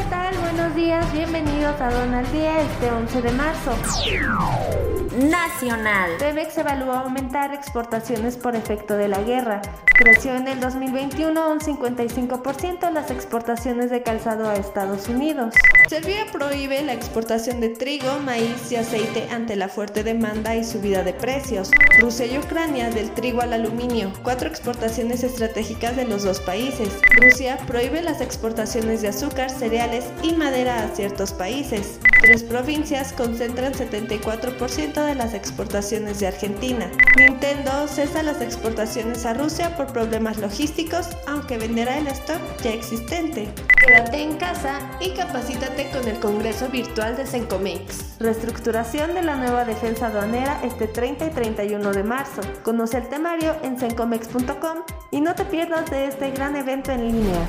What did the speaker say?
¿qué tal? Buenos días, bienvenidos a Don al Día este 11 de marzo. Nacional. Pemex evalúa aumentar exportaciones por efecto de la guerra. Creció en el 2021 un 55% las exportaciones de calzado a Estados Unidos. Serbia prohíbe la exportación de trigo, maíz y aceite ante la fuerte demanda y subida de precios. Rusia y Ucrania del trigo al aluminio, cuatro exportaciones estratégicas de los dos países. Rusia prohíbe las exportaciones de azúcar, cereales y madera a ciertos países. Tres provincias concentran 74% de las exportaciones de Argentina. Nintendo cesa las exportaciones a Rusia por problemas logísticos, aunque venderá el stock ya existente. Quédate en casa y capacítate con el Congreso Virtual de Sencomex. Reestructuración de la nueva defensa aduanera este 30 y 31 de marzo. Conoce el temario en sencomex.com y no te pierdas de este gran evento en línea.